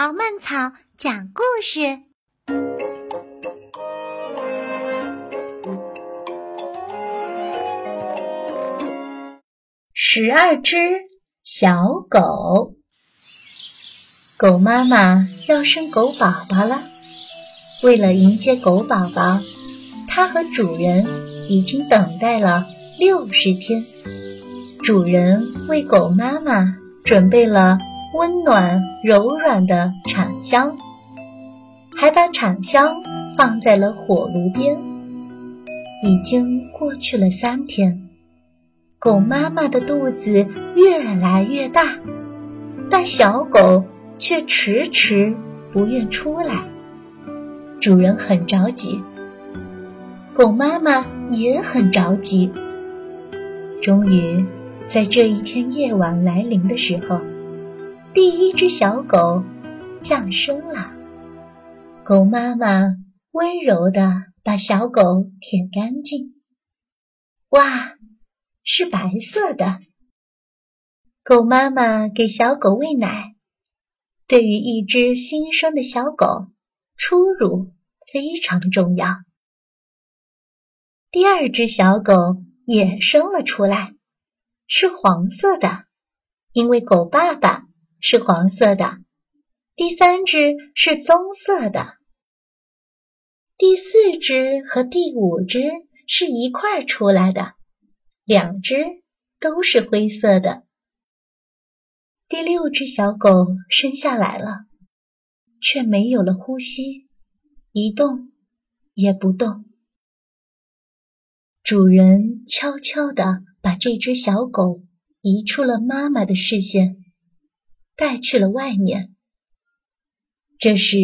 敖曼草讲故事：十二只小狗。狗妈妈要生狗宝宝了，为了迎接狗宝宝，它和主人已经等待了六十天。主人为狗妈妈准备了温暖柔软的产香，还把产香放在了火炉边。已经过去了三天，狗妈妈的肚子越来越大，但小狗却迟迟不愿出来。主人很着急，狗妈妈也很着急。终于。在这一天夜晚来临的时候，第一只小狗降生了。狗妈妈温柔的把小狗舔干净。哇，是白色的！狗妈妈给小狗喂奶。对于一只新生的小狗，初乳非常重要。第二只小狗也生了出来。是黄色的，因为狗爸爸是黄色的。第三只是棕色的，第四只和第五只是一块出来的，两只都是灰色的。第六只小狗生下来了，却没有了呼吸，一动也不动。主人悄悄地把这只小狗移出了妈妈的视线，带去了外面。这时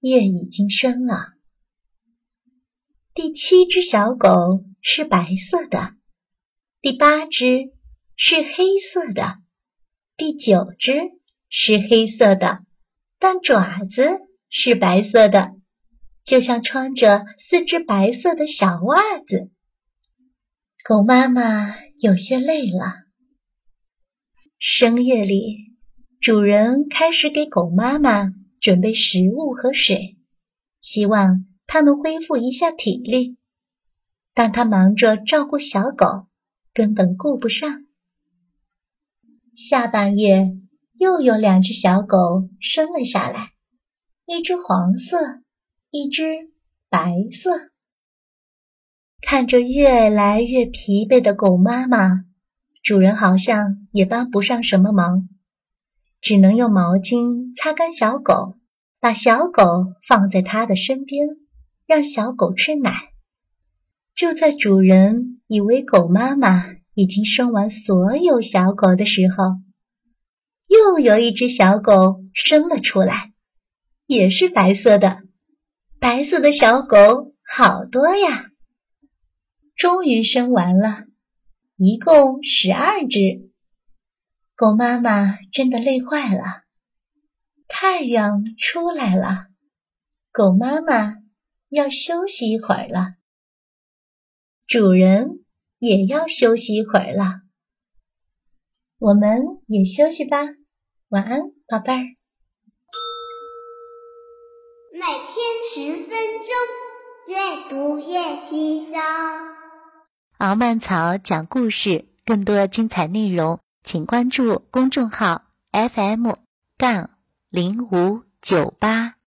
夜已经深了。第七只小狗是白色的，第八只是黑色的，第九只是黑色的，但爪子是白色的，就像穿着四只白色的小袜子。狗妈妈有些累了。深夜里，主人开始给狗妈妈准备食物和水，希望它能恢复一下体力。但它忙着照顾小狗，根本顾不上。下半夜，又有两只小狗生了下来，一只黄色，一只白色。看着越来越疲惫的狗妈妈，主人好像也帮不上什么忙，只能用毛巾擦干小狗，把小狗放在他的身边，让小狗吃奶。就在主人以为狗妈妈已经生完所有小狗的时候，又有一只小狗生了出来，也是白色的。白色的小狗好多呀！终于生完了，一共十二只。狗妈妈真的累坏了。太阳出来了，狗妈妈要休息一会儿了。主人也要休息一会儿了。我们也休息吧，晚安，宝贝儿。每天十分钟，阅读越轻松。敖曼草讲故事，更多精彩内容，请关注公众号 FM 杠零五九八。